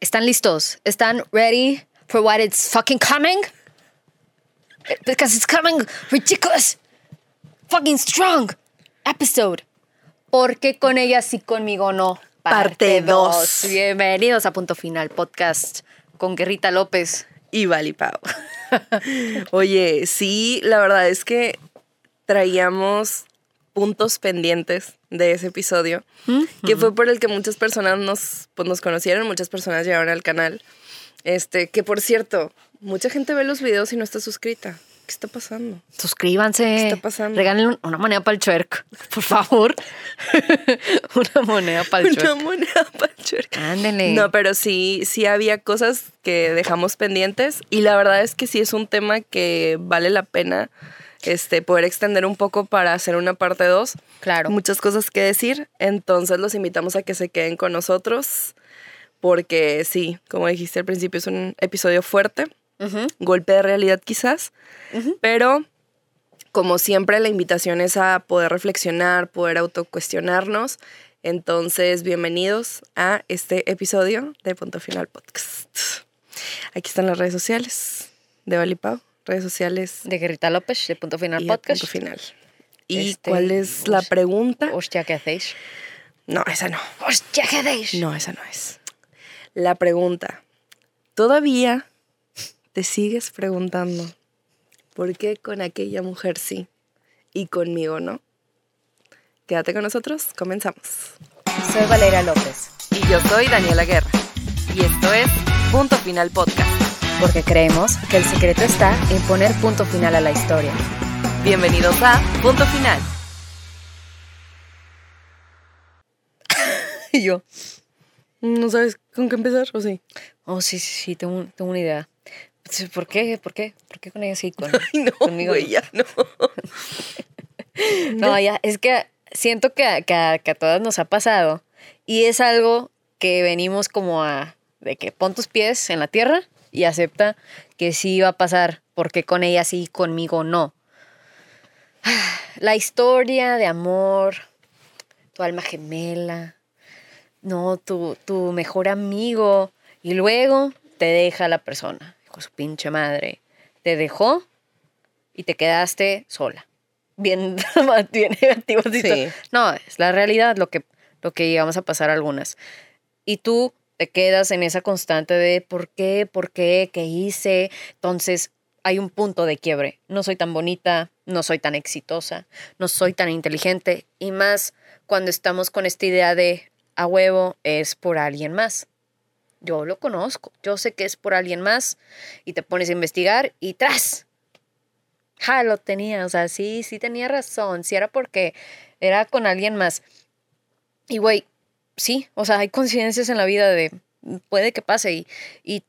¿Están listos? ¿Están ready for what it's fucking coming? Because it's coming ridiculous, fucking strong episode. Porque con ella sí, conmigo no. Parte dos. Bienvenidos a Punto Final Podcast con Guerrita López. Y Vali Pau. Oye, sí, la verdad es que traíamos puntos pendientes de ese episodio, que fue por el que muchas personas nos, pues, nos conocieron, muchas personas llegaron al canal. Este, que por cierto, mucha gente ve los videos y no está suscrita. ¿Qué está pasando? Suscríbanse. ¿Qué está pasando? Regalen una moneda para el chuerk, por favor. una moneda para el Una chuerk. moneda para el chuerk. Ándele. No, pero sí, sí había cosas que dejamos pendientes y la verdad es que sí es un tema que vale la pena este, poder extender un poco para hacer una parte 2. Claro. Muchas cosas que decir, entonces los invitamos a que se queden con nosotros porque sí, como dijiste al principio, es un episodio fuerte, golpe de realidad quizás, pero como siempre la invitación es a poder reflexionar, poder autocuestionarnos. Entonces, bienvenidos a este episodio de Punto Final Podcast. Aquí están las redes sociales de Valipau, redes sociales De Guerrita López, de Punto Final y de Podcast. Punto Final. ¿Y Este, cuál es la pregunta? Hostia, ¿qué hacéis? No, esa no. Hostia, ¿qué hacéis? No, esa no es. La pregunta. ¿Todavía te sigues preguntando por qué con aquella mujer sí y conmigo no? Quédate con nosotros, comenzamos. Soy Valeria López, Y yo soy Daniela Guerra. Y esto es Punto Final Podcast. Porque creemos que el secreto está en poner punto final a la historia. Bienvenidos a Punto Final. Y yo, ¿No sabes con qué empezar o sí? oh, sí, sí, sí, tengo, tengo una idea. ¿Por qué? ¿Por qué? ¿Por qué con ella sí? Con, Ay, no, conmigo no? ya no. No, ya, es que siento que, a- que, a- que a todas nos ha pasado y es algo que venimos como a, de que pon tus pies en la tierra y acepta que sí va a pasar, porque con ella sí, conmigo no. La historia de amor, tu alma gemela, no, tu, tu mejor amigo, y luego te deja la persona, con su pinche madre. Te dejó y te quedaste sola. Bien, bien negativo. Sí. No, es la realidad lo que, lo que llegamos a pasar algunas. Y tú te quedas en esa constante de por qué, por qué, qué hice. Entonces hay un punto de quiebre. No soy tan bonita, no soy tan exitosa, no soy tan inteligente. Y más cuando estamos con esta idea de a huevo es por alguien más. Yo lo conozco, yo sé que es por alguien más y te pones a investigar y tras. Ja, lo tenía, o sea, sí, sí tenía razón, sí era porque era con alguien más. Y güey, sí, o sea, hay coincidencias en la vida de puede que pase y, y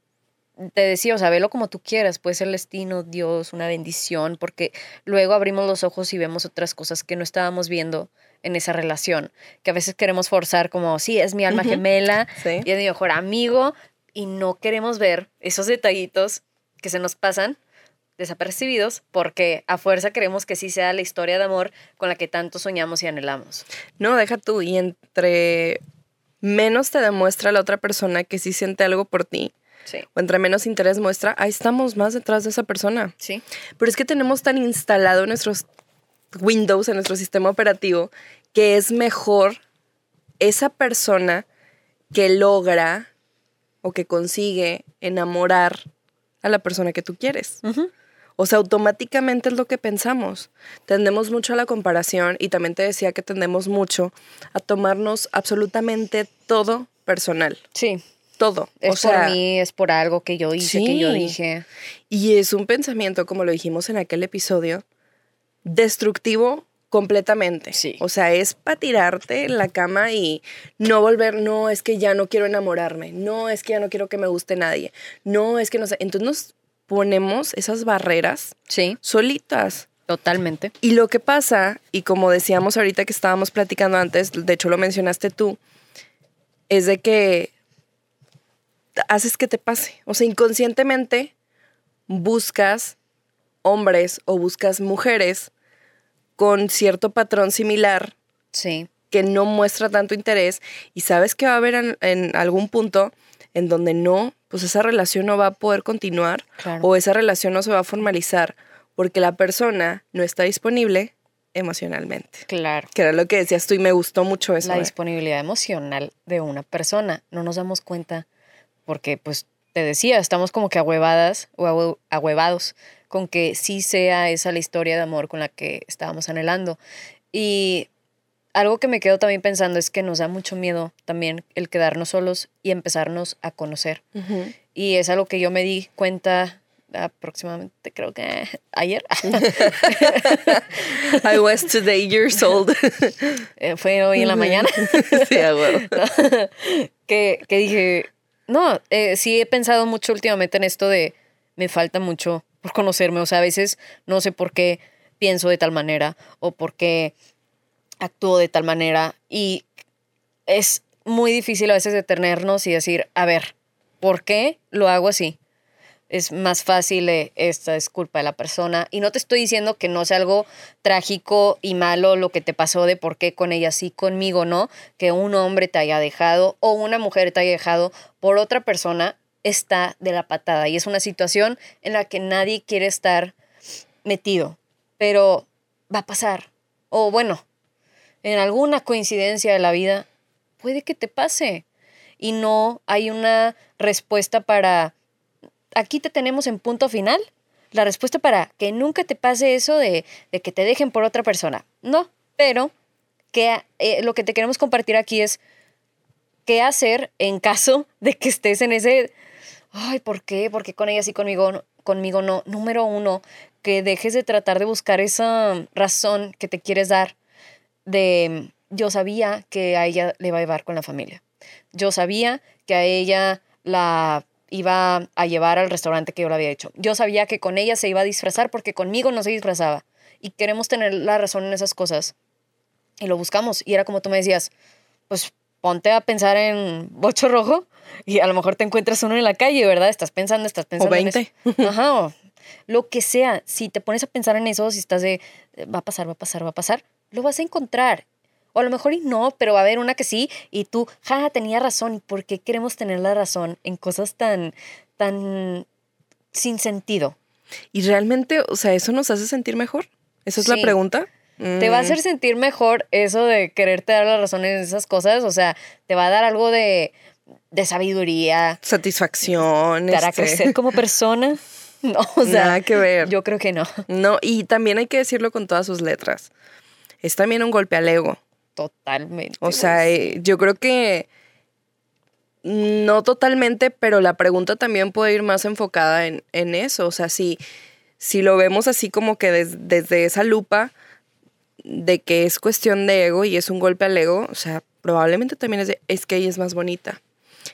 te decía, o sea, velo como tú quieras, puede ser el destino, Dios, una bendición, porque luego abrimos los ojos y vemos otras cosas que no estábamos viendo en esa relación, que a veces queremos forzar como, sí, es mi alma gemela, Sí. y es mi mejor amigo, y no queremos ver esos detallitos que se nos pasan desapercibidos, porque a fuerza queremos que sí sea la historia de amor con la que tanto soñamos y anhelamos. No, deja tú. Y entre menos te demuestra la otra persona que sí siente algo por ti, Sí. o entre menos interés muestra, ahí estamos más detrás de esa persona. Sí. Pero es que tenemos tan instalado en nuestros Windows, en nuestro sistema operativo, que es mejor esa persona que logra o que consigue enamorar a la persona que tú quieres. O sea, automáticamente es lo que pensamos. Tendemos mucho a la comparación y también te decía que tendemos mucho a tomarnos absolutamente todo personal. Sí. Todo. Es o sea, por mí, es por algo que yo hice, que yo dije. Y es un pensamiento, como lo dijimos en aquel episodio, destructivo completamente. Sí. O sea, es para tirarte en la cama y no volver, no, es que ya no quiero enamorarme, no, es que ya no quiero que me guste nadie, no, es que no sé. Entonces nos ponemos esas barreras Sí, solitas. totalmente. Y lo que pasa, y como decíamos ahorita que estábamos platicando antes, de hecho lo mencionaste tú, es de que haces que te pase. O sea, inconscientemente buscas hombres o buscas mujeres con cierto patrón similar Sí. que no muestra tanto interés y sabes que va a haber en, en algún punto en donde no, pues esa relación no va a poder continuar Claro. o esa relación no se va a formalizar porque la persona no está disponible emocionalmente. Claro. Que era lo que decías tú y me gustó mucho eso. la ¿eh? disponibilidad emocional de una persona. No nos damos cuenta porque, pues, te decía, estamos como que ahuevadas o ahue- ahuevados con que sí sea esa la historia de amor con la que estábamos anhelando. Y algo que me quedo también pensando es que nos da mucho miedo también el quedarnos solos y empezarnos a conocer. Y es algo que yo me di cuenta aproximadamente, creo que ayer. I was today years old. Eh, Fue hoy en la mañana. sí, a huevo. que, que dije, no, eh, sí he pensado mucho últimamente en esto de me falta mucho por conocerme. O sea, a veces no sé por qué pienso de tal manera o por qué actúo de tal manera. Y es muy difícil a veces detenernos y decir, a ver, ¿por qué lo hago así? Es más fácil, eh, esta es culpa de la persona. Y no te estoy diciendo que no sea algo trágico y malo lo que te pasó de por qué con ella sí, conmigo no, que un hombre te haya dejado o una mujer te haya dejado por otra persona, está de la patada. Y es una situación en la que nadie quiere estar metido, pero va a pasar. O bueno, en alguna coincidencia de la vida, puede que te pase. Y no hay una respuesta para, aquí te tenemos en punto final, la respuesta para que nunca te pase eso de, de que te dejen por otra persona. No, pero que eh, lo que te queremos compartir aquí es qué hacer en caso de que estés en ese, ay, ¿por qué? ¿Por qué con ella sí, conmigo? Conmigo no. Número uno, que dejes de tratar de buscar esa razón que te quieres dar de yo sabía que a ella le iba a llevar con la familia. Yo sabía que a ella la iba a llevar al restaurante que yo le había hecho. Yo sabía que con ella se iba a disfrazar porque conmigo no se disfrazaba. Y queremos tener la razón en esas cosas. Y lo buscamos. Y era como tú me decías, pues ponte a pensar en bocho rojo y a lo mejor te encuentras uno en la calle, ¿verdad? Estás pensando, estás pensando. en 20. eso. Ajá. o lo que sea. Si te pones a pensar en eso, si estás de va a pasar, va a pasar, va a pasar, lo vas a encontrar. O a lo mejor y no, pero va a haber una que sí, y tú, ja, tenía razón. ¿Y por qué queremos tener la razón en cosas tan, tan sin sentido? ¿Y realmente, o sea, eso nos hace sentir mejor? ¿Esa es la pregunta? Te va a Mm, hacer sentir mejor eso de quererte dar la razón en esas cosas. O sea, te va a dar algo de, de sabiduría, Satisfacción. te hará este, crecer como persona. No, o sea, Nada que ver. yo creo que no. No, y también hay que decirlo con todas sus letras. Es también un golpe al ego. Totalmente. O sea, eh, yo creo que no totalmente, pero la pregunta también puede ir más enfocada en, en eso. O sea, si, si lo vemos así como que des- desde esa lupa de que es cuestión de ego y es un golpe al ego, o sea, probablemente también es de, es que ella es más bonita.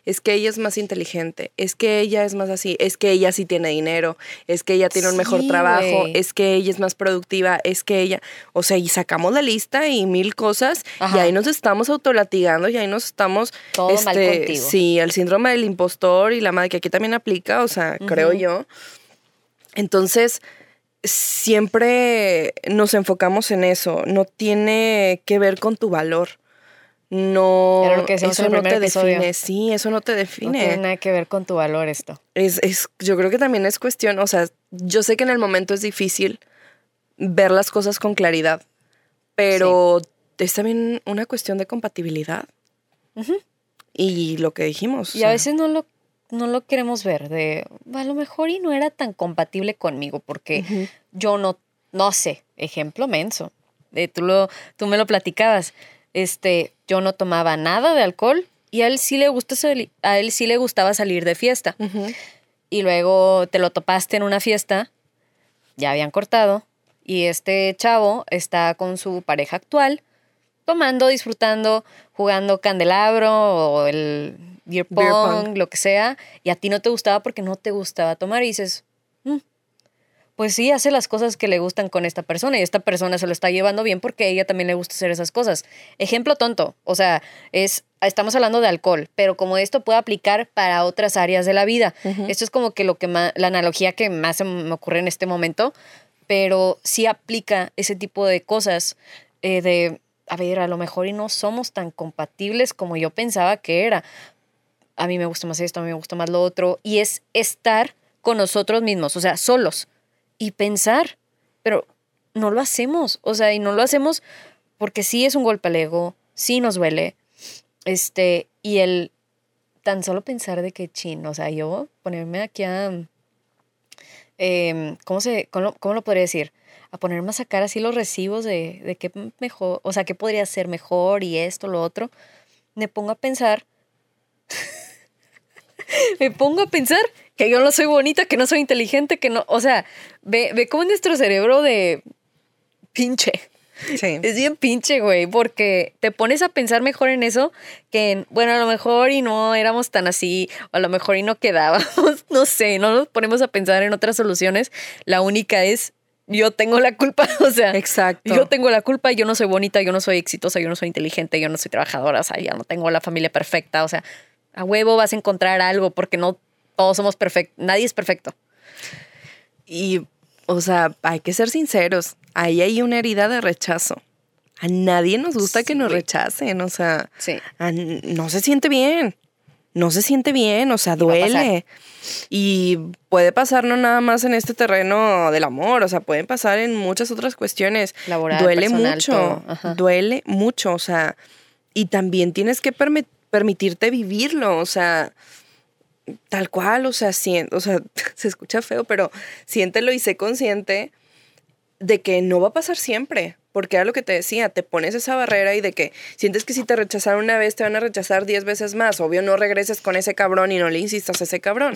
Es que ella es más inteligente, es que ella es más así, es que ella sí tiene dinero, es que ella tiene un mejor Sí, trabajo, es que ella es más productiva, es que ella, o sea, y sacamos la lista y mil cosas y ahí nos estamos autolatigando y ahí nos estamos Todo mal este, contigo. Sí, el síndrome del impostor y la madre que aquí también aplica, o sea, creo yo. Entonces, siempre nos enfocamos en eso, no tiene que ver con tu valor. No, Era lo que decíamos en eso no te episodio. define, sí, eso no te no define. tiene nada que ver con tu valor esto. Es, es, yo creo que también es cuestión, o sea, yo sé que en el momento es difícil ver las cosas con claridad, pero es también una cuestión de compatibilidad. Y lo que dijimos. o Y a veces no lo, no lo queremos ver, de a lo mejor y no era tan compatible conmigo, porque yo no, no sé, ejemplo menso, de, tú, lo, tú me lo platicabas, este, yo no tomaba nada de alcohol y a él sí le gusta a él sí le gustaba salir de fiesta. Y luego te lo topaste en una fiesta, ya habían cortado, y este chavo está con su pareja actual, tomando, disfrutando, jugando candelabro o el beer pong, Beer pong. lo que sea, y a ti no te gustaba porque no te gustaba tomar y dices, "Mm, pues sí, hace las cosas que le gustan con esta persona y esta persona se lo está llevando bien porque a ella también le gusta hacer esas cosas. Ejemplo tonto, o sea, es estamos hablando de alcohol, pero como esto puede aplicar para otras áreas de la vida. Ujú. Esto es como que lo que la analogía que más se me ocurre en este momento, pero sí aplica ese tipo de cosas eh, de, a ver, a lo mejor y no somos tan compatibles como yo pensaba que era. a mí me gusta más esto, a mí me gusta más lo otro, y es estar con nosotros mismos, o sea, solos, y pensar, pero no lo hacemos, o sea, y no lo hacemos porque sí es un golpe al ego, sí nos duele, este, y el tan solo pensar de que chin, o sea, yo ponerme aquí a, em, ¿cómo, se, cómo, cómo lo podría decir? a ponerme a sacar así los recibos de, de qué mejor, o sea, qué podría ser mejor y esto, lo otro, me pongo a pensar, me pongo a pensar que yo no soy bonita, que no soy inteligente, que no, o sea, ve, ve cómo nuestro cerebro de pinche. Sí. Es bien pinche, güey, porque te pones a pensar mejor en eso que en, bueno, a lo mejor y no éramos tan así, o a lo mejor y no quedábamos, no sé, no nos ponemos a pensar en otras soluciones. La única es yo tengo la culpa, o sea, Exacto. yo tengo la culpa, yo no soy bonita, yo no soy exitosa, yo no soy inteligente, yo no soy trabajadora, o sea, ya no tengo la familia perfecta, o sea, a huevo vas a encontrar algo porque no todos somos perfectos, nadie es perfecto. Y, o sea, hay que ser sinceros, ahí hay una herida de rechazo. A nadie nos gusta que nos rechacen, o sea, Sí. a- no se siente bien. No se siente bien, o sea, duele. Y puede pasar no nada más en este terreno del amor, o sea, pueden pasar en muchas otras cuestiones. Laboral, duele personal, mucho, duele mucho, o sea, y también tienes que permi- permitirte vivirlo, o sea, tal cual, o sea, sien- o sea, se escucha feo, pero siéntelo y sé consciente de que no va a pasar siempre, porque era lo que te decía, te pones esa barrera y de que sientes que si te rechazaron una vez te van a rechazar diez veces más, obvio no regreses con ese cabrón y no le insistas a ese cabrón.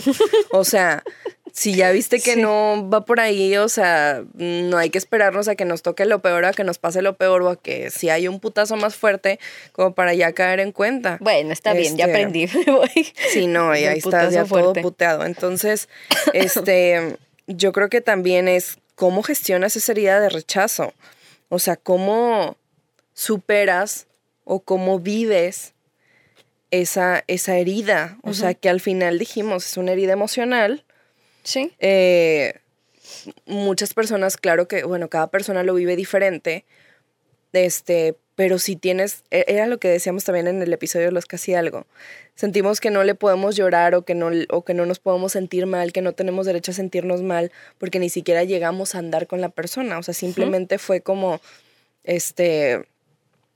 O sea, si ya viste que Sí. no va por ahí, o sea, no hay que esperarnos a que nos toque lo peor, a que nos pase lo peor o a que si hay un putazo más fuerte como para ya caer en cuenta. Bueno, está bien, ya Este, aprendí. me voy. Sí, no, y ahí estás ya todo puteado. Entonces, este, yo creo que también es cómo gestionas esa herida de rechazo. O sea, cómo superas o cómo vives esa, esa herida. O sea, que al final dijimos, es una herida emocional. Sí. Eh, muchas personas, claro que, bueno, cada persona lo vive diferente. Este, pero si tienes, e- era lo que decíamos también en el episodio de los casi algo. Sentimos que no le podemos llorar o que no, o que no nos podemos sentir mal, que no tenemos derecho a sentirnos mal, porque ni siquiera llegamos a andar con la persona. O sea, simplemente fue como, este,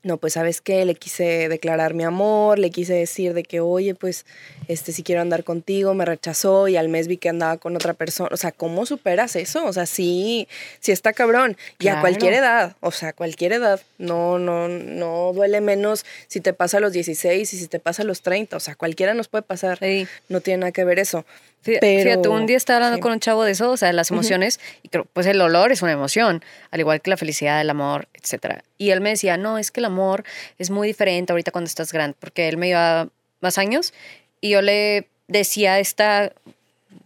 no, pues sabes qué, le quise declarar mi amor, le quise decir de que, oye, pues, este, si quiero andar contigo, me rechazó y al mes vi que andaba con otra persona. O sea, ¿cómo superas eso? O sea, sí, sí está cabrón. Y a cualquier edad, o sea, a cualquier edad. No, no, no duele menos si te pasa a los 16 y si te pasa a los 30. O sea, cualquiera nos puede pasar. Sí. No tiene nada que ver eso. Pero- Fíjate, un día estaba hablando sí. con un chavo de eso, o sea, de las emociones, y creo, pues el olor es una emoción, al igual que la felicidad, el amor, etcétera. Y él me decía, no, es que el amor es muy diferente ahorita cuando estás grande, porque él me lleva más años, y yo le decía esta,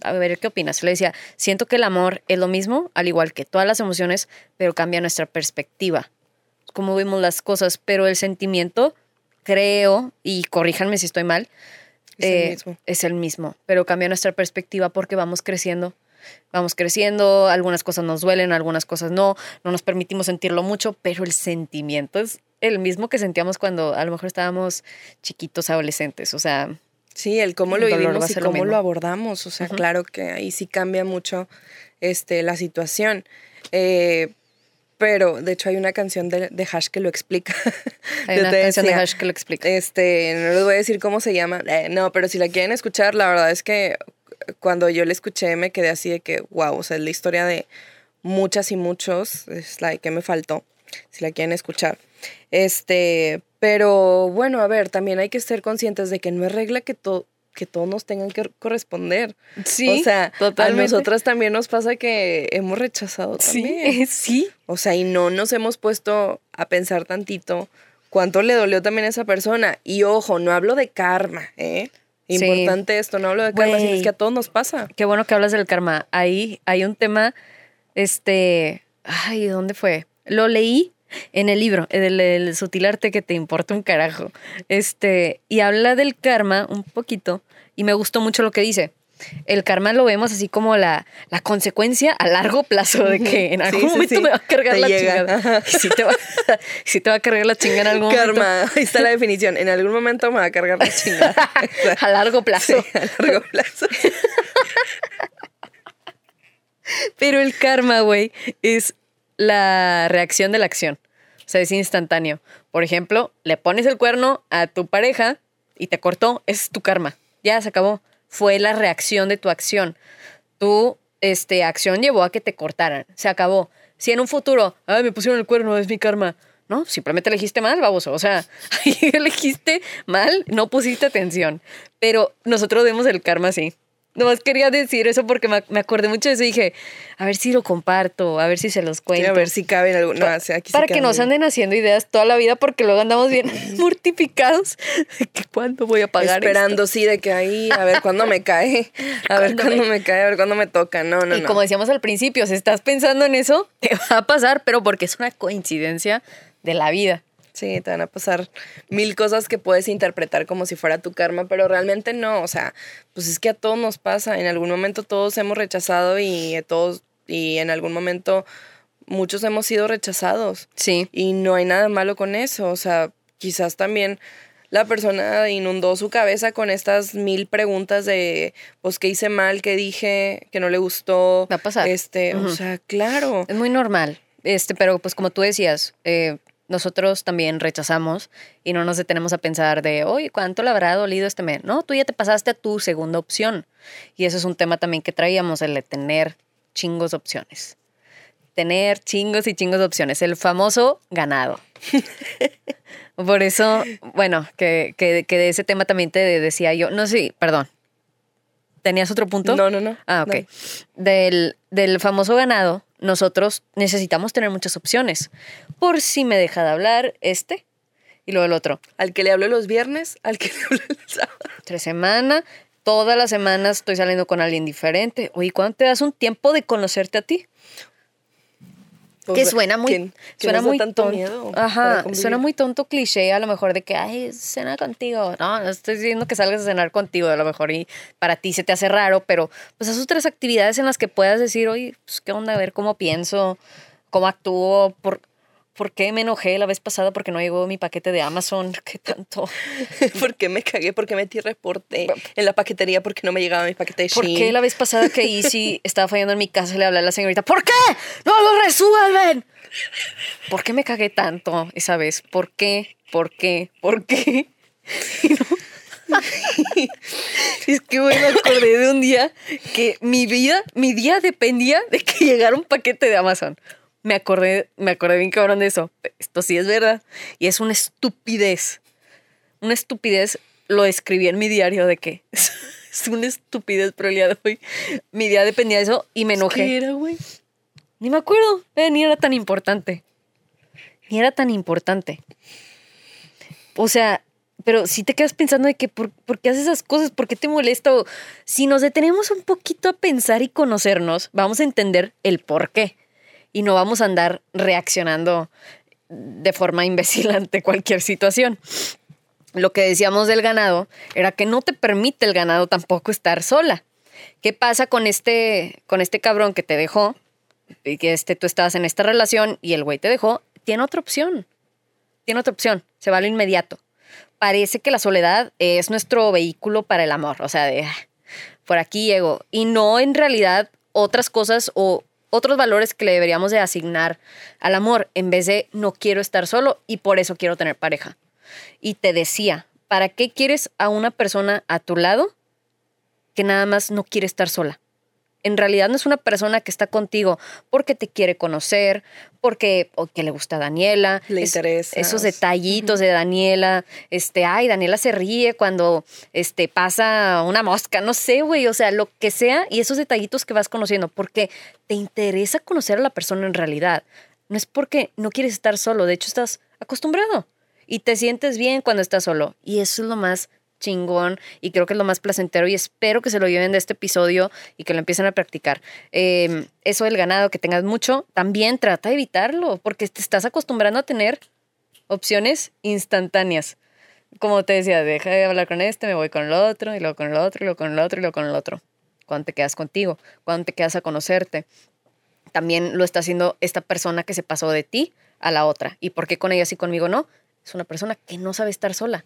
a ver, ¿qué opinas? Le decía, siento que el amor es lo mismo, al igual que todas las emociones, pero cambia nuestra perspectiva, cómo vemos las cosas, pero el sentimiento, creo, y corríjanme si estoy mal, Es el eh, mismo. es el mismo, pero cambia nuestra perspectiva porque vamos creciendo. Vamos creciendo, algunas cosas nos duelen, algunas cosas no, no nos permitimos sentirlo mucho, pero el sentimiento es el mismo que sentíamos cuando a lo mejor estábamos chiquitos, adolescentes. O sea, Sí, el cómo El lo vivimos y lo cómo lo, abordamos. O sea, claro que ahí sí cambia mucho este, la situación. Eh, pero, de hecho, hay una canción de, de Hash que lo explica. hay una canción de Hash que lo explica. Este, no les voy a decir cómo se llama. Eh, no, pero si la quieren escuchar, la verdad es que cuando yo la escuché me quedé así de que, wow, o sea, es la historia de muchas y muchos. Es la que me faltó, si la quieren escuchar. Este, pero bueno, a ver, también hay que ser conscientes de que no es regla que, to- que todos nos tengan que corresponder. sí, o sea, totalmente. a nosotras también nos pasa que hemos rechazado también. Sí, sí. O sea, y no nos hemos puesto a pensar tantito cuánto le dolió también a esa persona. Y ojo, no hablo de karma, ¿eh? Sí. Importante esto, no hablo de karma, sino es que a todos nos pasa. Qué bueno que hablas del karma. Ahí hay un tema, este, ay, ¿dónde fue? Lo leí en el libro, el, el sutil arte que te importa un carajo. Este, y habla del karma un poquito y me gustó mucho lo que dice. el karma lo vemos así como la, la consecuencia a largo plazo de que en algún Sí, sí, momento sí. me va a cargar Te la llega. chingada. Y sí te, va, sí te va a cargar la chingada en algún momento. Karma, ahí está la definición. En algún momento me va a cargar la chingada. a largo plazo. Sí, a largo plazo. Pero el karma, güey, es la reacción de la acción. O sea, es instantáneo. Por ejemplo, le pones el cuerno a tu pareja y te cortó, es tu karma. Ya se acabó. Fue la reacción de tu acción. Tu este, acción llevó a que te cortaran. Se acabó. Si en un futuro, ay, me pusieron el cuerno, es mi karma. No, simplemente elegiste mal, baboso. O sea, elegiste mal, no pusiste atención. Pero nosotros vemos el karma así. Nomás quería decir eso porque me, me acordé mucho de eso y dije, a ver si lo comparto, a ver si se los Sí, cuento. a ver si cabe en algún. No, o sea, aquí sí para que cabe. nos anden haciendo ideas toda la vida porque luego andamos bien mortificados de que cuándo voy a pagar Esperando, sí, de que ahí, a ver cuándo me cae, a ver ¿Cuándo cuándo me- me cae, a ver cuándo me toca. No, no, y no. como decíamos al principio, si estás pensando en eso, te va a pasar, pero porque es una coincidencia de la vida. Sí, te van a pasar mil cosas que puedes interpretar como si fuera tu karma, pero realmente no. O sea, pues es que a todos nos pasa. En algún momento todos hemos rechazado y todos, y en algún momento muchos hemos sido rechazados. Sí. Y no hay nada malo con eso. O sea, quizás también la persona inundó su cabeza con estas mil preguntas de, pues, ¿qué hice mal? ¿Qué dije? ¿Que no le gustó? Va a pasar. Este, o sea, claro. Es muy normal. Este, pero pues como tú decías, eh, nosotros también rechazamos y no nos detenemos a pensar de, oye, ¿cuánto le habrá dolido este mes? No, tú ya te pasaste a tu segunda opción. Y eso es un tema también que traíamos, el de tener chingos de opciones. Tener chingos y chingos de opciones. El famoso ganado. Por eso, bueno, que, que, que de ese tema también te decía yo, no sé, perdón. ¿Tenías otro punto? No, no, no. Ah, ok. no. Del, del famoso ganado, nosotros necesitamos tener muchas opciones. Por si me deja de hablar este y luego el otro. Al que le hablo los viernes, al que le hablo el sábado. Tres semanas, todas las semanas estoy saliendo con alguien diferente. Oye, ¿cuándo te das un tiempo de conocerte a ti? O que suena muy, que suena muy tanto tonto. miedo Ajá, suena muy tonto cliché a lo mejor de que, ay, cena contigo. No, no estoy diciendo que salgas a cenar contigo, a lo mejor y para ti se te hace raro, pero pues esas otras actividades en las que puedas decir, oye, pues qué onda, a ver cómo pienso, cómo actúo, por, por qué me enojé la vez pasada porque no llegó mi paquete de Amazon, qué tanto. ¿Por qué me cagué? ¿Por qué metí reporte en la paquetería? ¿Por qué no me llegaba mi paquete de ¿Por Shein? qué la vez pasada que Easy estaba fallando en mi casa le hablé a la señorita? ¿Por qué? ¡No lo resuelven! ¿Por qué me cagué tanto esa vez? ¿Por qué? ¿Por qué? ¿Por qué? No- es que, me acordé de un día que mi vida, mi día dependía de que llegara un paquete de Amazon. Me acordé, me acordé bien cabrón de eso. Esto sí es verdad. Y es una estupidez. Una estupidez. Lo escribí en mi diario de que es una estupidez, pero el día de hoy mi día dependía de eso y me enojé. ¿Qué era, güey? Ni me acuerdo, eh, ni era tan importante. Ni era tan importante. O sea, pero si te quedas pensando de que por, por qué haces esas cosas, por qué te molesta. Si nos detenemos un poquito a pensar y conocernos, vamos a entender el por qué. Y no vamos a andar reaccionando de forma imbécil ante cualquier situación. Lo que decíamos del ganado era que no te permite el ganado tampoco estar sola. ¿Qué pasa con este, con este cabrón que te dejó? Y que este, tú estabas en esta relación y el güey te dejó, tiene otra opción. Tiene otra opción. Se va lo inmediato. Parece que la soledad es nuestro vehículo para el amor. O sea, de "Ah, por aquí llego. Y no en realidad otras cosas o otros valores que le deberíamos de asignar al amor en vez de no quiero estar solo y por eso quiero tener pareja. Y te decía, ¿para qué quieres a una persona a tu lado que nada más no quiere estar sola? En realidad no es una persona que está contigo porque te quiere conocer, porque o que le gusta a Daniela. Le Es- interesas. Esos detallitos de Daniela. Este, ay, Daniela se ríe cuando este, pasa una mosca, no sé, güey. O sea, lo que sea y esos detallitos que vas conociendo, porque te interesa conocer a la persona en realidad. No es porque no quieres estar solo, de hecho estás acostumbrado y te sientes bien cuando estás solo. Y eso es lo más chingón y creo que es lo más placentero y espero que se lo lleven de este episodio y que lo empiecen a practicar. Eh, eso del ganado, que tengas mucho, también trata de evitarlo porque te estás acostumbrando a tener opciones instantáneas. Como te decía, deja de hablar con este, me voy con el otro, y luego con el otro, y luego con el otro, y luego con el otro. cuando te quedas contigo, cuando te quedas a conocerte. También lo está haciendo esta persona que se pasó de ti a la otra. ¿Y por qué con ella sí conmigo no? Es una persona que no sabe estar sola.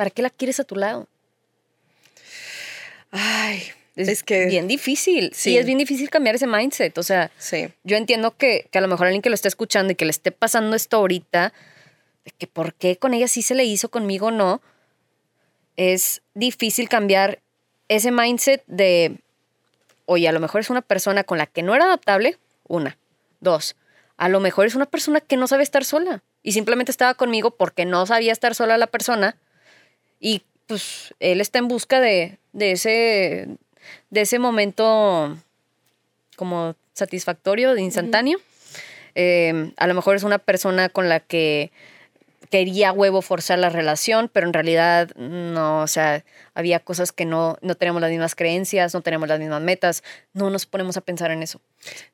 ¿Para qué la quieres a tu lado? Ay, Es, Es que- bien difícil. Sí. Sí. es bien difícil cambiar ese mindset. O sea, sí. yo entiendo que, que a lo mejor alguien que lo esté escuchando y que le esté pasando esto ahorita, de que por qué con ella sí se le hizo, conmigo no, es difícil cambiar ese mindset de, oye, a lo mejor es una persona con la que no era adaptable, una. Dos, a lo mejor es una persona que no sabe estar sola y simplemente estaba conmigo porque no sabía estar sola la persona y pues él está en busca de, de ese de ese momento como satisfactorio, de instantáneo. Eh, a lo mejor es una persona con la que quería huevo forzar la relación, pero en realidad no, o sea, había cosas que no, no tenemos las mismas creencias, no tenemos las mismas metas, no nos ponemos a pensar en eso.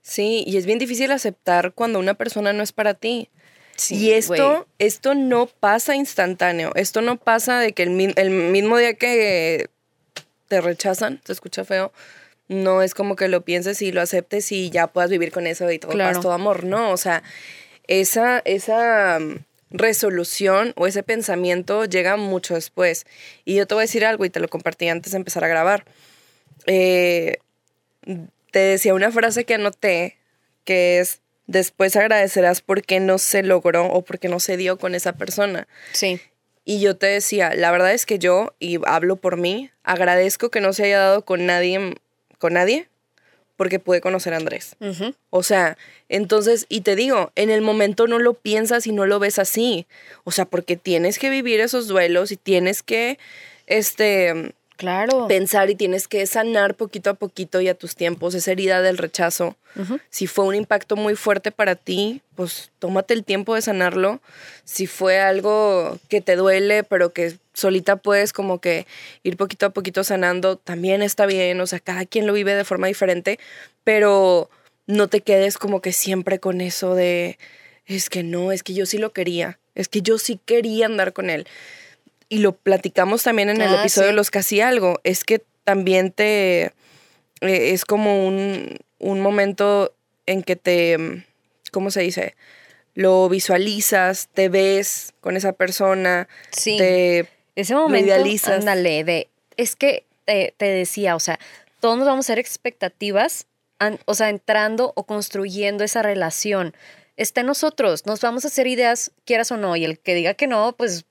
Sí, y es bien difícil aceptar cuando una persona no es para ti. Sí, y esto, esto no pasa instantáneo. Esto no pasa de que el, el mismo día que te rechazan, se escucha feo, no es como que lo pienses y lo aceptes y ya puedas vivir con eso y todo Claro. paz, todo amor. No, o sea, esa, esa mm, resolución o ese pensamiento llega mucho después. Y yo te voy a decir algo y te lo compartí antes de empezar a grabar. Eh, te decía una frase que anoté que es después agradecerás porque no se logró o porque no se dio con esa persona. Sí, Y yo te decía, la verdad es que yo, y hablo por mí, agradezco que no se haya dado con nadie, con nadie, porque pude conocer a Andrés. O sea, entonces, y te digo, en el momento no lo piensas y no lo ves así. O sea, porque tienes que vivir esos duelos y tienes que, este, claro. pensar y tienes que sanar poquito a poquito y a tus tiempos esa herida del rechazo. Si fue un impacto muy fuerte para ti, pues tómate el tiempo de sanarlo. Si fue algo que te duele, pero que solita puedes como que ir poquito a poquito sanando, también está bien. O sea, cada quien lo vive de forma diferente, pero no te quedes como que siempre con eso de, es que no, es que yo sí lo quería, es que yo sí quería andar con él. Y lo platicamos también en el Ah, episodio sí. de Los Casi Algo, es que también te, eh, es como un, un momento en que te, ¿cómo se dice? Lo visualizas, te ves con esa persona, Sí. te... Ese momento, idealizas. ándale, de, es que te, te decía, o sea, todos nos vamos a hacer expectativas, an- o sea, entrando o construyendo esa relación. Está en nosotros, nos vamos a hacer ideas, quieras o no, y el que diga que no, pues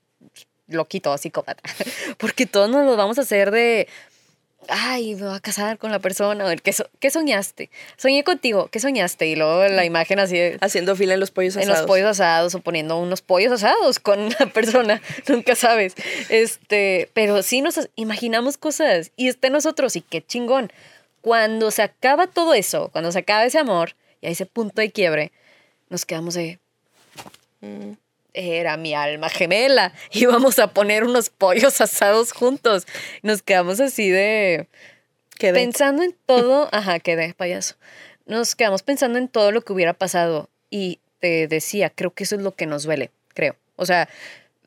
loquito, psicópata. Porque todos nos lo vamos a hacer de, ay, me voy a casar con la persona, o el que so- ¿qué soñaste? Soñé contigo, ¿qué soñaste? Y luego la imagen así de, Haciendo fila en los pollos en asados. los pollos asados o poniendo unos pollos asados con una persona, nunca sabes. Este, pero sí nos imaginamos cosas y está en nosotros y qué chingón. Cuando se acaba todo eso, cuando se acaba ese amor y hay ese punto de quiebre, nos quedamos de Mm. Era mi alma gemela. Íbamos a poner unos pollos asados juntos. Nos quedamos así de Quedé. pensando en todo, ajá, quedé payaso. Nos quedamos pensando en todo lo que hubiera pasado y te decía, creo que eso es lo que nos duele, creo. O sea,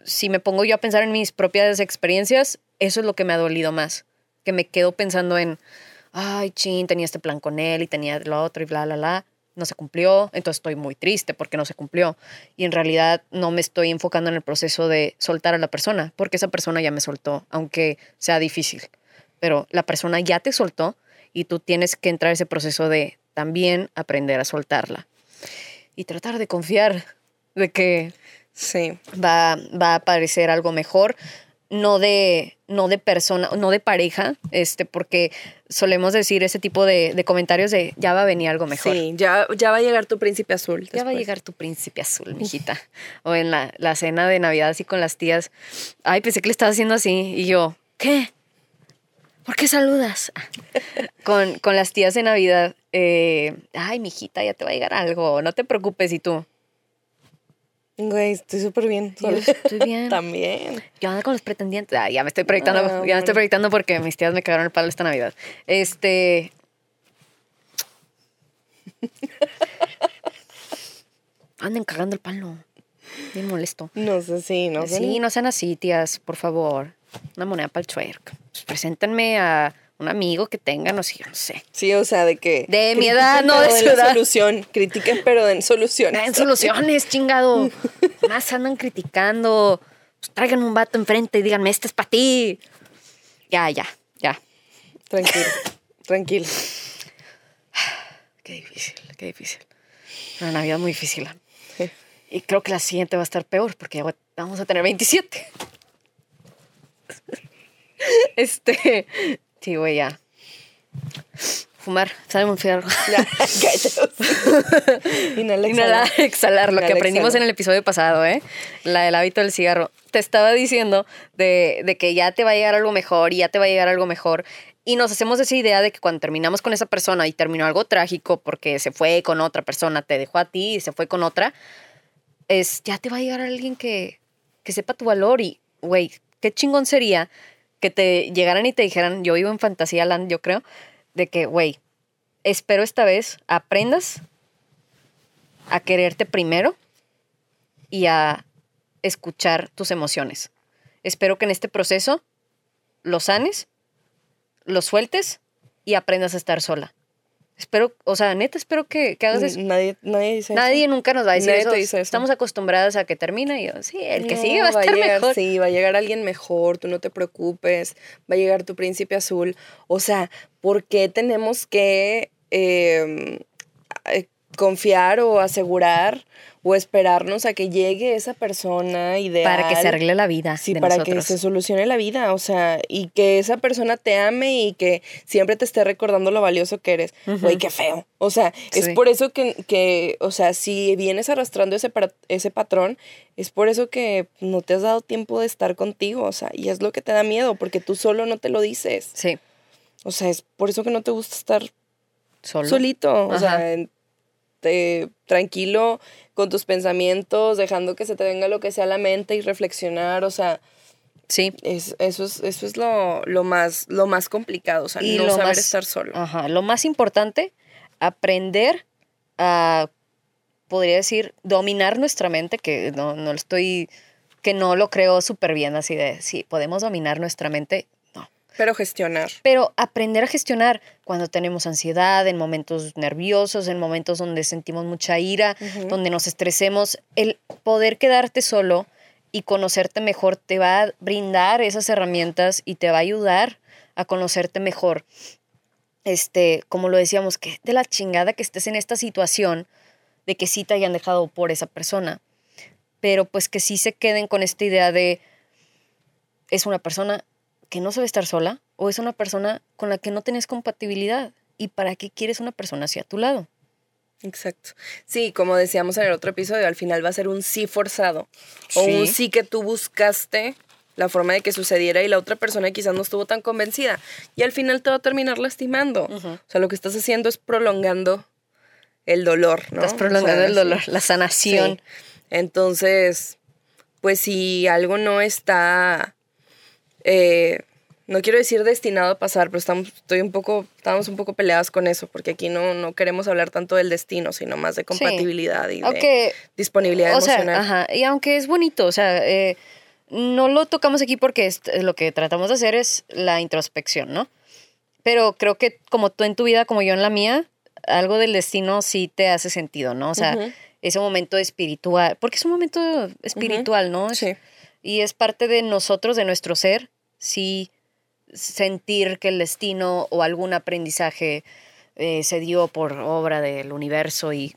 si me pongo yo a pensar en mis propias experiencias, eso es lo que me ha dolido más, que me quedo pensando en, ay, chin, tenía este plan con él y tenía lo otro y bla, bla, bla. No se cumplió, entonces estoy muy triste porque no se cumplió. Y en realidad no me estoy enfocando en el proceso de soltar a la persona, porque esa persona ya me soltó, aunque sea difícil pero la persona ya te soltó y tú tienes que entrar a ese proceso de también aprender a soltarla y tratar de confiar de que Sí. va, va a aparecer algo mejor, no de, no de persona, no de pareja, este, porque solemos decir ese tipo de, de comentarios de ya va a venir algo mejor. Sí, ya, ya va a llegar tu príncipe azul. Ya va a llegar tu príncipe azul, mijita. O en la, la cena de Navidad así con las tías. Ay, pensé que le estaba haciendo así. Y yo, ¿qué? ¿Por qué saludas? con, con las tías de Navidad. eh, Ay, mijita, ya te va a llegar algo. No te preocupes. Y tú, Güey, estoy súper bien. yo estoy bien. También. Yo ando con los pretendientes. Ay, ya me estoy proyectando. Ah, ya me estoy proyectando porque mis tías me cagaron el palo esta Navidad. Este. Anden cagando el palo. Bien molesto. No sé, sí, no sé. Sí, no sean así, tías, por favor. Una moneda para el twerk. Pues, preséntenme a un amigo que tenga, no sé, yo no sé. Sí, o sea, de que. De mi edad, no de den su edad. solución. Critiquen, pero den soluciones. En soluciones, chingado. Más andan criticando. Pues traigan un vato enfrente y díganme, este es para ti. Ya, ya, ya. Tranquilo, tranquilo. Qué difícil, qué difícil. Una Navidad muy difícil. Sí. Y creo que la siguiente va a estar peor porque vamos a tener 27. Este, sí, güey, ya. Fumar, sabe cállate. Inhala, Inhalar, exhala. exhalar, lo que aprendimos exhala. en el episodio pasado, ¿eh? La del hábito del cigarro. Te estaba diciendo de, de que ya te va a llegar algo mejor y ya te va a llegar algo mejor. Y nos hacemos esa idea de que cuando terminamos con esa persona y terminó algo trágico porque se fue con otra persona, te dejó a ti y se fue con otra, es ya te va a llegar alguien que, que sepa tu valor y, güey, qué chingón sería que te llegaran y te dijeran, yo vivo en Fantasía Land, yo creo, de que, güey, espero esta vez aprendas a quererte primero y a escuchar tus emociones. Espero que en este proceso lo sanes, lo sueltes y aprendas a estar sola. Espero, o sea, neta, espero que, que hagas eso. Nadie, nadie dice Nadie eso. nunca nos va a decir Nadie eso. te dice eso. Estamos acostumbradas a que termina y yo, sí, el que No, sigue va a estar llegar, mejor. Sí, va a llegar alguien mejor, tú no te preocupes, va a llegar tu príncipe azul. O sea, ¿por qué tenemos que eh, eh, confiar o asegurar o esperarnos a que llegue esa persona ideal? Para que se arregle la vida Sí, de para nosotros. que se solucione la vida, o sea, y que esa persona te ame y que siempre te esté recordando lo valioso que eres. Güey, qué feo. O sea, es por eso que, que, o sea, si vienes arrastrando ese, ese patrón, es por eso que no te has dado tiempo de estar contigo, o sea, y es lo que te da miedo, porque tú solo no te lo dices. Sí, O sea, es por eso que no te gusta estar solo. solito, o sea, en- te- tranquilo con tus pensamientos, dejando que se te venga lo que sea a la mente y reflexionar, o sea, Sí. es, eso es, eso es lo, lo, más, lo más complicado, o sea, Y no lo saber más- estar solo. Ajá. Lo más importante, aprender a, podría decir, dominar nuestra mente, que no, no lo estoy, que no lo creo súper bien así de, sí, podemos dominar nuestra mente. Pero gestionar. Pero aprender a gestionar cuando tenemos ansiedad, en momentos nerviosos, en momentos donde sentimos mucha ira, donde nos estresemos, el poder quedarte solo y conocerte mejor te va a brindar esas herramientas y te va a ayudar a conocerte mejor. Este, como lo decíamos, que de la chingada que estés en esta situación de que sí te hayan dejado por esa persona, pero pues que sí se queden con esta idea de es una persona que no sabe estar sola o es una persona con la que no tienes compatibilidad. ¿Y para qué quieres una persona hacia tu lado? Exacto. Sí, como decíamos en el otro episodio, al final va a ser un sí forzado. O Sí. un sí que tú buscaste la forma de que sucediera y la otra persona quizás no estuvo tan convencida. Y al final te va a terminar lastimando. O sea, lo que estás haciendo es prolongando el dolor, ¿no? Estás O prolongando sea, el dolor, la sanación. Sí. Entonces, pues si algo no está, eh, no quiero decir destinado a pasar, pero estamos, estoy un poco, estamos un poco peleadas con eso, porque aquí no, no queremos hablar tanto del destino, sino más de compatibilidad y de disponibilidad o sea, emocional. ajá, y aunque es bonito, o sea, eh, no lo tocamos aquí porque es- lo que tratamos de hacer es la introspección, ¿no? Pero creo que como tú en tu vida, como yo en la mía, algo del destino sí te hace sentido, ¿no? O sea, ese momento espiritual, porque es un momento espiritual, ¿no? Es- Sí. Y es parte de nosotros, de nuestro ser, sí sentir que el destino o algún aprendizaje eh, se dio por obra del universo y,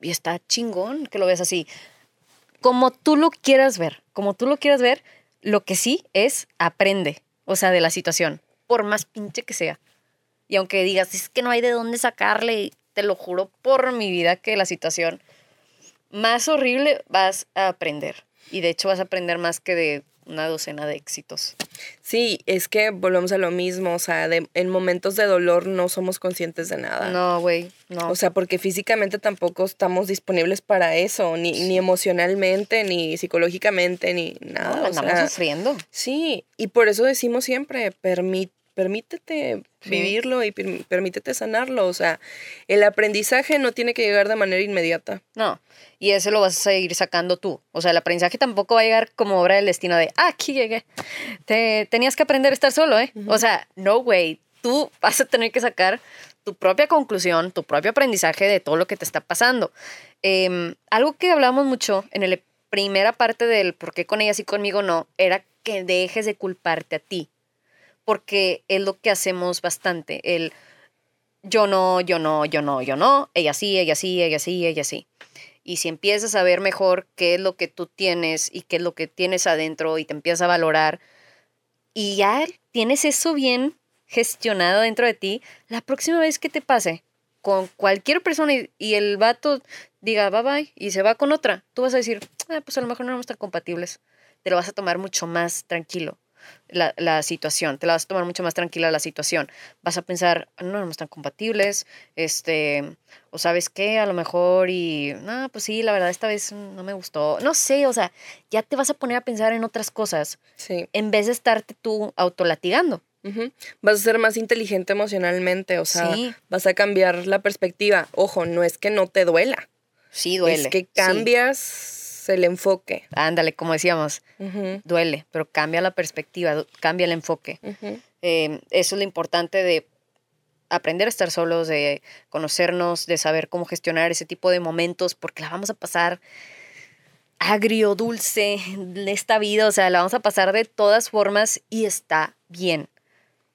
y está chingón que lo veas así. Como tú lo quieras ver, como tú lo quieras ver, lo que sí es aprende, o sea, de la situación, por más pinche que sea. Y aunque digas, es que no hay de dónde sacarle, te lo juro por mi vida que la situación más horrible vas a aprender. Y de hecho vas a aprender más que de una docena de éxitos. Sí, es que volvemos a lo mismo, o sea, de- en momentos de dolor no somos conscientes de nada. No, güey, no. O sea, porque físicamente tampoco estamos disponibles para eso, ni, ni emocionalmente, ni psicológicamente, ni No, nada. la o andamos sea, sufriendo. Sí, y por eso decimos siempre, permí- permítete Sí. vivirlo y per- permítete sanarlo. O sea, el aprendizaje no tiene que llegar de manera inmediata. No. Y ese lo vas a seguir sacando tú. O sea, el aprendizaje tampoco va a llegar como obra del destino de, ah, aquí llegué. Te, tenías que aprender a estar solo, ¿eh? O sea, no, güey. tú vas a tener que sacar tu propia conclusión, tu propio aprendizaje de todo lo que te está pasando. Em, algo que hablamos mucho en la primera parte del por qué con ellas y conmigo no, era que dejes de culparte a ti, porque es lo que hacemos bastante, el yo no, yo no, yo no, yo no, ella sí, ella sí, ella sí, ella sí. Y si empiezas a ver mejor qué es lo que tú tienes y qué es lo que tienes adentro y te empiezas a valorar y ya tienes eso bien gestionado dentro de ti, la próxima vez que te pase con cualquier persona y, el vato diga bye bye y se va con otra, tú vas a decir, ah, pues a lo mejor no somos tan compatibles. Te lo vas a tomar mucho más tranquilo la, la, situación, te la vas a tomar mucho más tranquila la situación. Vas a pensar, no somos tan compatibles, este, o sabes qué, a lo mejor y, no, pues sí, la verdad esta vez no me gustó. No sé, o sea, ya te vas a poner a pensar en otras cosas. Sí. En vez de estarte tú autolatigando. Vas a ser más inteligente emocionalmente, o sea, vas a cambiar la perspectiva. Ojo, no es que no te duela. Sí, duele. Es que cambias el enfoque. Ándale, como decíamos, duele, pero cambia la perspectiva, cambia el enfoque. Em, eso es lo importante de aprender a estar solos, de conocernos, de saber cómo gestionar ese tipo de momentos, porque la vamos a pasar agrio, dulce en esta vida, o sea, la vamos a pasar de todas formas y está bien.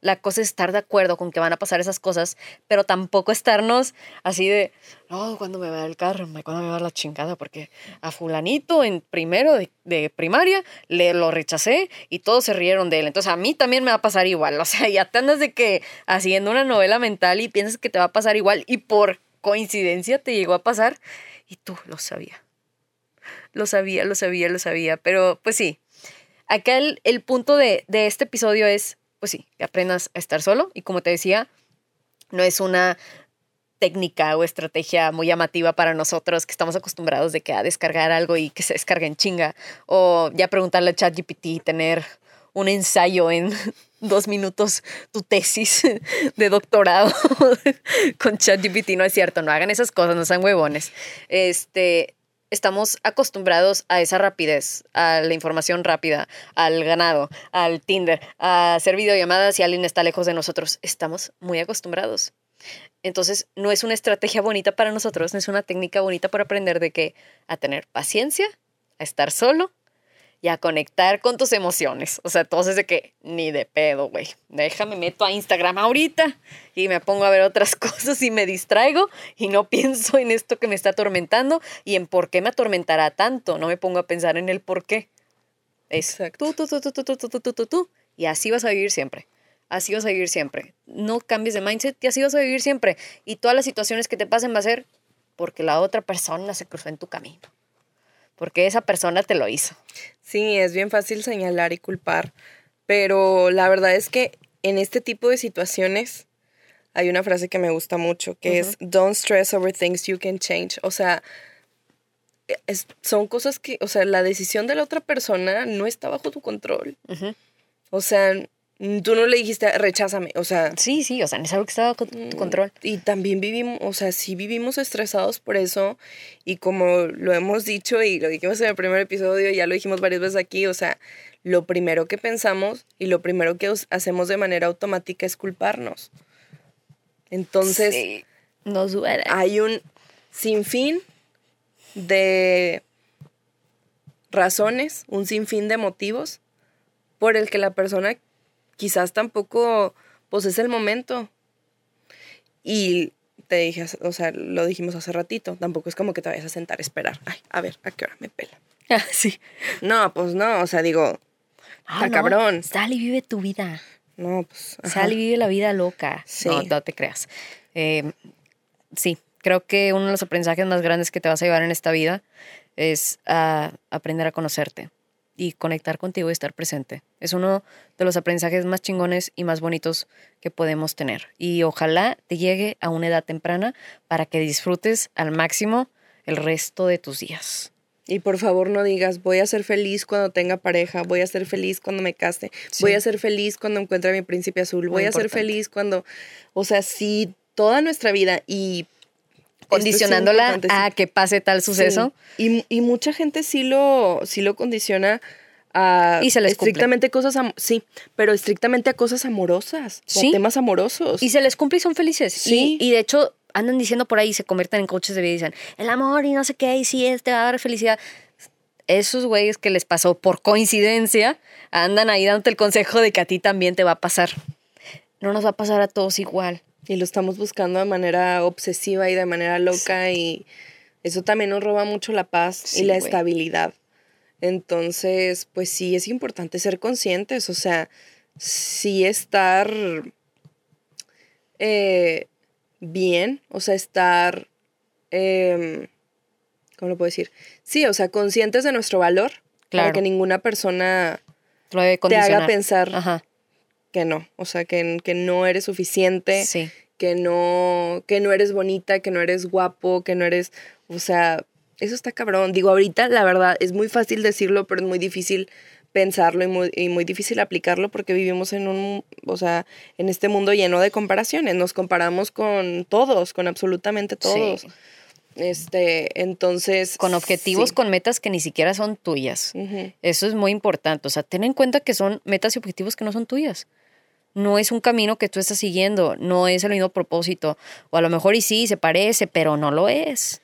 La cosa es estar de acuerdo con que van a pasar esas cosas, pero tampoco estarnos así de, no, cuando me va el carro, cuando me va la chingada, porque a fulanito en primero de, primaria le lo rechacé y todos se rieron de él. Entonces a mí también me va a pasar igual. O sea, ya te andas de que haciendo una novela mental y piensas que te va a pasar igual y por coincidencia te llegó a pasar y tú lo sabía. Lo sabía, lo sabía, lo sabía. Pero pues sí, acá el, el punto de, de este episodio es pues sí, aprendas a estar solo. Y como te decía, no es una técnica o estrategia muy llamativa para nosotros que estamos acostumbrados de que a descargar algo y que se descargue en chinga. O ya preguntarle a ChatGPT y tener un ensayo en dos minutos, tu tesis de doctorado con ChatGPT. No es cierto, no hagan esas cosas, no sean huevones. Este, estamos acostumbrados a esa rapidez, a la información rápida, al ganado, al Tinder, a hacer videollamadas y alguien está lejos de nosotros. Estamos muy acostumbrados. Entonces, no es una estrategia bonita para nosotros, no es una técnica bonita para aprender de que a tener paciencia, a estar solo y a conectar con tus emociones. O sea, entonces de que ni de pedo, güey. Déjame meto a Instagram ahorita y me pongo a ver otras cosas y me distraigo y no pienso en esto que me está atormentando y en por qué me atormentará tanto. No me pongo a pensar en el por qué. Es tú, tú, tú, tú, tú, tú, tú, tú, tú, tú. Y así vas a vivir siempre. Así vas a vivir siempre. No cambies de mindset y así vas a vivir siempre. Y todas las situaciones que te pasen va a ser porque la otra persona se cruzó en tu camino porque esa persona te lo hizo. Sí, es bien fácil señalar y culpar, pero la verdad es que en este tipo de situaciones hay una frase que me gusta mucho, que es, don't stress over things you can change. O sea, son cosas que, o sea, la decisión de la otra persona no está bajo tu control. O sea, tú no le dijiste, recházame, o sea... Sí, sí, o sea, es algo que estaba con tu mm, control. Y también vivimos, o sea, sí vivimos estresados por eso y como lo hemos dicho y lo dijimos en el primer episodio, ya lo dijimos varias veces aquí, o sea, lo primero que pensamos y lo primero que hacemos de manera automática es culparnos. Entonces, sí, nos duele. Hay un sinfín de razones, un sinfín de motivos por el que la persona quizás tampoco, pues es el momento. Y te dije, o sea, lo dijimos hace ratito, tampoco es como que te vayas a sentar a esperar. Ay, a ver, ¿a qué hora me pela? Ah, sí. No, pues no, o sea, digo, ah, cabrón. Sal y vive tu vida. No, pues. Sal y vive la vida loca. Sí. No, no te creas. Em, sí, creo que uno de los aprendizajes más grandes que te vas a llevar en esta vida es a aprender a conocerte y conectar contigo y estar presente. Es uno de los aprendizajes más chingones y más bonitos que podemos tener. Y ojalá te llegue a una edad temprana para que disfrutes al máximo el resto de tus días. Y por favor no digas, voy a ser feliz cuando tenga pareja, voy a ser feliz cuando me case, voy a ser feliz cuando encuentre a mi príncipe azul, voy a ser feliz cuando, o sea, si toda nuestra vida y condicionándola a que pase tal suceso. Y, mucha gente sí lo, sí lo condiciona a Y se les cumple. estrictamente cosas, sí, pero estrictamente a cosas amorosas, o a Sí. temas amorosos. Y se les cumple y son felices. Sí. Y, y de hecho andan diciendo por ahí, se convierten en coaches de vida y dicen, el amor y no sé qué, y sí, este va a dar felicidad. Esos güeyes que les pasó por coincidencia, andan ahí dándote el consejo de que a ti también te va a pasar. No nos va a pasar a todos igual. Y lo estamos buscando de manera obsesiva y de manera loca y eso también nos roba mucho la paz Sí, y la estabilidad. Entonces, pues sí, es importante ser conscientes, o sea, sí estar eh, bien, o sea, estar, em, ¿cómo lo puedo decir? Sí, o sea, conscientes de nuestro valor para Claro. que ninguna persona te haga pensar Ajá, que no, o sea, que, que no eres suficiente sí. que no, que no eres bonita, que no eres guapo, que no eres, o sea, eso está cabrón. Digo, ahorita la verdad es muy fácil decirlo, pero es muy difícil pensarlo y muy, y muy difícil aplicarlo porque vivimos en un, o sea, en este mundo lleno de comparaciones. Nos comparamos con todos, con absolutamente todos. Sí. Este, entonces. Con objetivos, sí. con metas que ni siquiera son tuyas. Eso es muy importante. O sea, ten en cuenta que son metas y objetivos que no son tuyas. No es un camino que tú estás siguiendo, no es el mismo propósito. O a lo mejor y sí, se parece, pero no lo es.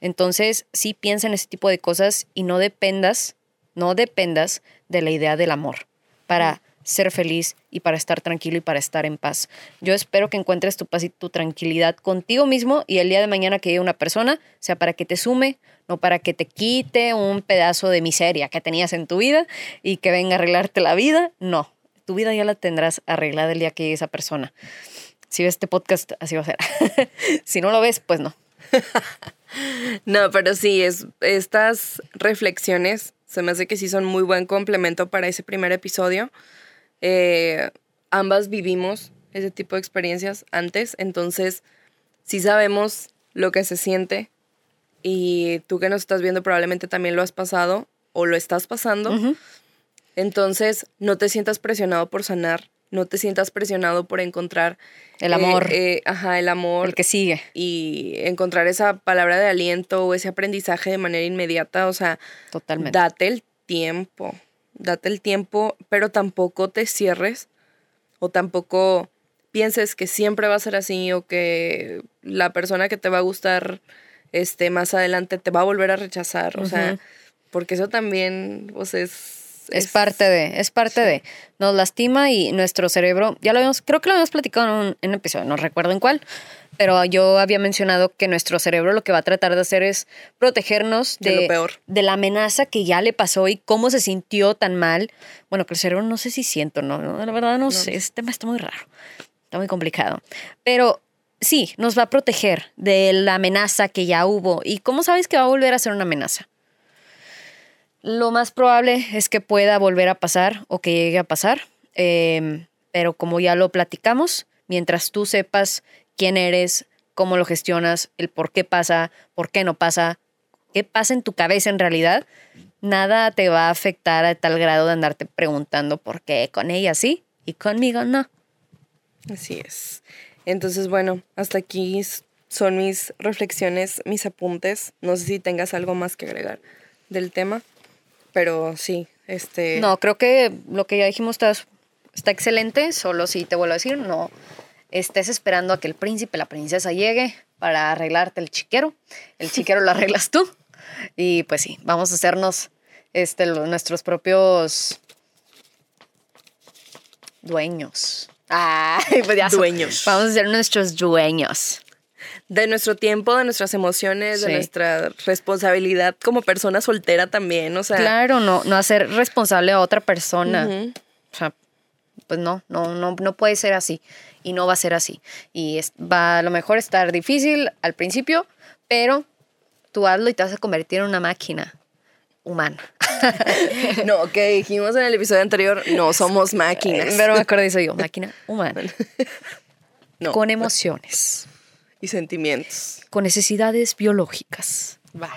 Entonces, sí piensa en ese tipo de cosas y no dependas, no dependas de la idea del amor para ser feliz y para estar tranquilo y para estar en paz. Yo espero que encuentres tu paz y tu tranquilidad contigo mismo y el día de mañana que llegue una persona sea para que te sume, no para que te quite un pedazo de miseria que tenías en tu vida y que venga a arreglarte la vida. No, tu vida ya la tendrás arreglada el día que llegue esa persona. Si ves este podcast, así va a ser. si no lo ves, pues no. No, pero sí, es, estas reflexiones se me hace que sí son muy buen complemento para ese primer episodio. Eh, ambas vivimos ese tipo de experiencias antes, entonces sí sabemos lo que se siente y tú que nos estás viendo probablemente también lo has pasado o lo estás pasando. Entonces no te sientas presionado por sanar, no te sientas presionado por encontrar El eh, amor, eh, ajá, el amor el que sigue. y encontrar esa palabra de aliento o ese aprendizaje de manera inmediata, o sea, Totalmente. date el tiempo, date el tiempo, pero tampoco te cierres o tampoco pienses que siempre va a ser así o que la persona que te va a gustar este más adelante te va a volver a rechazar, o sea, porque eso también pues es Es parte de, es parte de. Nos lastima y nuestro cerebro, ya lo habíamos, creo que lo habíamos platicado en un, en un episodio, no recuerdo en cuál, pero yo había mencionado que nuestro cerebro lo que va a tratar de hacer es protegernos De de, lo peor. de la amenaza que ya le pasó y cómo se sintió tan mal. Bueno, que el cerebro no sé si siento, no, no, la verdad no, sé, este tema está muy raro, está muy complicado. Pero sí, nos va a proteger de la amenaza que ya hubo. ¿Y cómo sabes que va a volver a ser una amenaza? Lo más probable es que pueda volver a pasar o que llegue a pasar, eh, pero como ya lo platicamos, mientras tú sepas quién eres, cómo lo gestionas, el por qué pasa, por qué no pasa, qué pasa en tu cabeza en realidad, nada te va a afectar a tal grado de andarte preguntando por qué con ella sí y conmigo no. Así es. Entonces, bueno, hasta aquí son mis reflexiones, mis apuntes. No sé si tengas algo más que agregar del tema, pero sí, este... No, creo que lo que ya dijimos está, está excelente, solo si te vuelvo a decir, no estés esperando a que el príncipe, la princesa llegue para arreglarte el chiquero. El chiquero lo arreglas tú. Y pues sí, vamos a hacernos este, nuestros propios dueños. Ay, pues ya Dueños. Vamos a ser nuestros dueños. De nuestro tiempo, de nuestras emociones, Sí. de nuestra responsabilidad como persona soltera también, o sea... Claro, no, no hacer responsable a otra persona. ujú. O sea, pues no, no, no, no puede ser así. Y no va a ser así. Y es- va a lo mejor estar difícil al principio, pero tú hazlo y te vas a convertir en una máquina humana. No, que dijimos en el episodio anterior, no somos máquinas. Pero me acuerdo eso yo, máquina humana. no, Con emociones, y sentimientos. con necesidades biológicas. Va.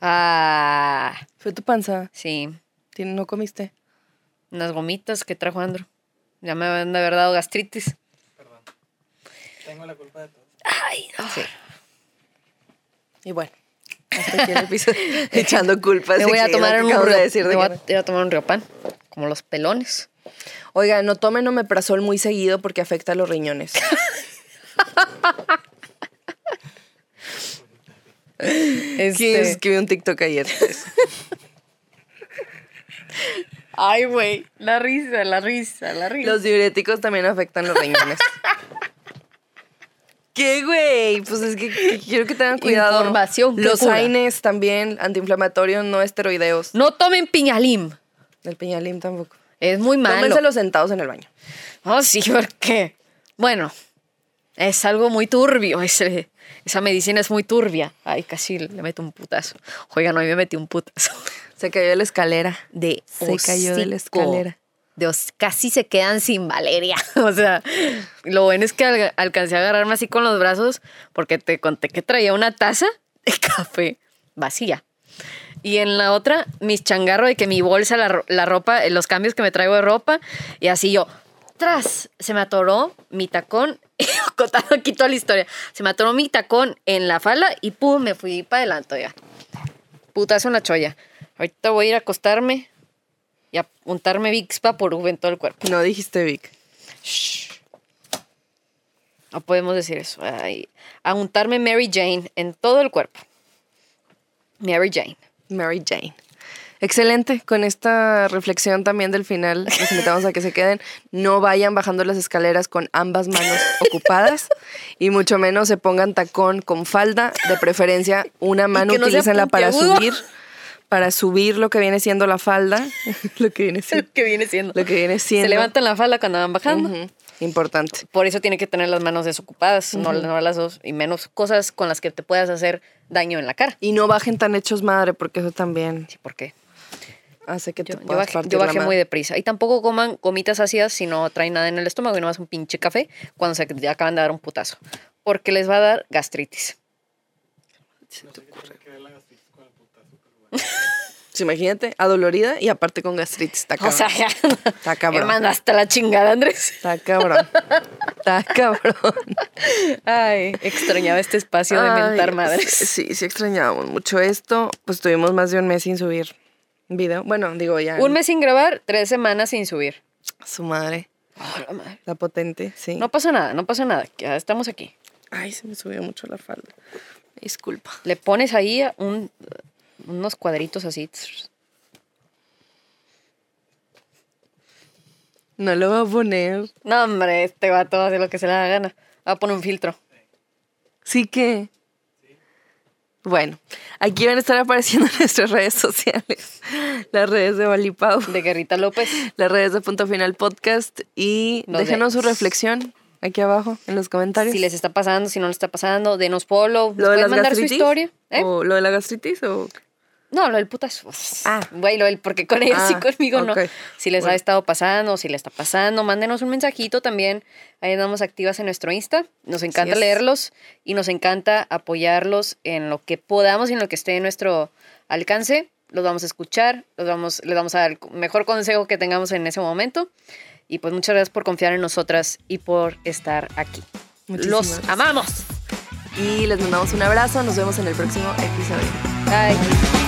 Ah, Fue tu panza. sí. ¿No comiste? Unas gomitas que trajo Andro. Ya me han de haber dado gastritis. Tengo la culpa de todo. Ay, no. Sí. Y bueno, Hasta aquí el episodio. Echando culpas. Me voy a tomar un rio- decir de me voy ir a tomar un riopan, como los pelones. Oiga, no tomen omeprazol muy seguido porque afecta a los riñones. Este, ¿Quién escribió un TikTok ayer? Ay, güey, la risa, la risa, la risa. Los diuréticos también afectan los riñones. ¿Qué, güey? Pues es que, que quiero que tengan cuidado. Información que Los cura. AINES también, antiinflamatorios no esteroideos. No tomen piñalim. El piñalim tampoco. Es muy malo. Tómenselo sentados en el baño. Oh, sí, porque, bueno, es algo muy turbio. Ese, esa medicina es muy turbia. Ay, casi le meto un putazo. Oigan, hoy me metí un putazo. Se cayó de la escalera. De Se cayó de la escalera. De hos- casi se quedan sin Valeria. O sea, lo bueno es que al- alcancé a agarrarme así con los brazos porque te conté que traía una taza de café vacía. Y en la otra, mis changarros de que mi bolsa, la, la ropa, eh, los cambios que me traigo de ropa. Y así yo, tras, se me atoró mi tacón. Contando aquí toda la historia. Se me atoró mi tacón en la falda y pum, me fui para adelante ya. Putazo en la cholla. Ahorita voy a ir a acostarme y a untarme Vicks Vaporub en todo el cuerpo. No dijiste Vic. No podemos decir eso. Ay, a untarme Mary Jane en todo el cuerpo. Mary Jane. Mary Jane. Excelente. Con esta reflexión también del final, les invitamos a que se queden. No vayan bajando las escaleras con ambas manos ocupadas y mucho menos se pongan tacón con falda. De preferencia, una mano no utilícenla para subir, para subir lo que viene siendo la falda. lo que viene siendo. que viene siendo. Lo que viene siendo. Se levantan la falda cuando van bajando. Importante. Por eso tiene que tener las manos desocupadas, no, no las dos, y menos cosas con las que te puedas hacer daño en la cara. Y no bajen tan hechos madre, porque eso también Sí, ¿por qué? Hace que te Yo, yo puedas bajé, partir yo la bajé muy deprisa. Y tampoco coman gomitas ácidas si no traen nada en el estómago y no más un pinche café cuando se te acaban de dar un putazo. Porque les va a dar gastritis. Sí, imagínate, adolorida y aparte con gastritis. Está O cabrón. sea, ya. Está cabrón. Me mandaste a la chingada, Andrés. Está cabrón. Está cabrón. Ay, extrañaba este espacio de mentar madres. Sí, sí extrañábamos mucho esto. Pues tuvimos más de un mes sin subir video. Bueno, digo ya. Un mes sin grabar, tres semanas sin subir. Su madre. Oh, la madre. La potente, sí. No pasa nada, no pasa nada. Ya estamos aquí. Ay, se me subió mucho la falda. Disculpa. Le pones ahí un, unos cuadritos así. No lo voy a poner. No, hombre, este vato hace lo que se le da gana. Va a poner un filtro. Sí que. Bueno, aquí van a estar apareciendo nuestras redes sociales. Las redes de Valipau. De Guerrita López. las redes de Punto Final Podcast y Nos déjenos su reflexión aquí abajo en los comentarios. Si les está pasando, si no les está pasando, denos follow. ¿Lo ¿Nos de pueden las mandar su historia? ¿Eh? ¿O lo de la gastritis o No, lo del putazo. Ah. Güey, lo del porque con sí Ah, conmigo no. Si les ha estado pasando, si les está pasando, mándenos un mensajito también. Ahí andamos activas en nuestro Insta. Nos encanta leerlos y nos encanta apoyarlos en lo que podamos y en lo que esté en nuestro alcance. Los vamos a escuchar, los vamos, les vamos a dar el mejor consejo que tengamos en ese momento. Y pues muchas gracias por confiar en nosotras y por estar aquí. Muchísimas los amamos. y les mandamos un abrazo, nos vemos en el próximo episodio. Bye.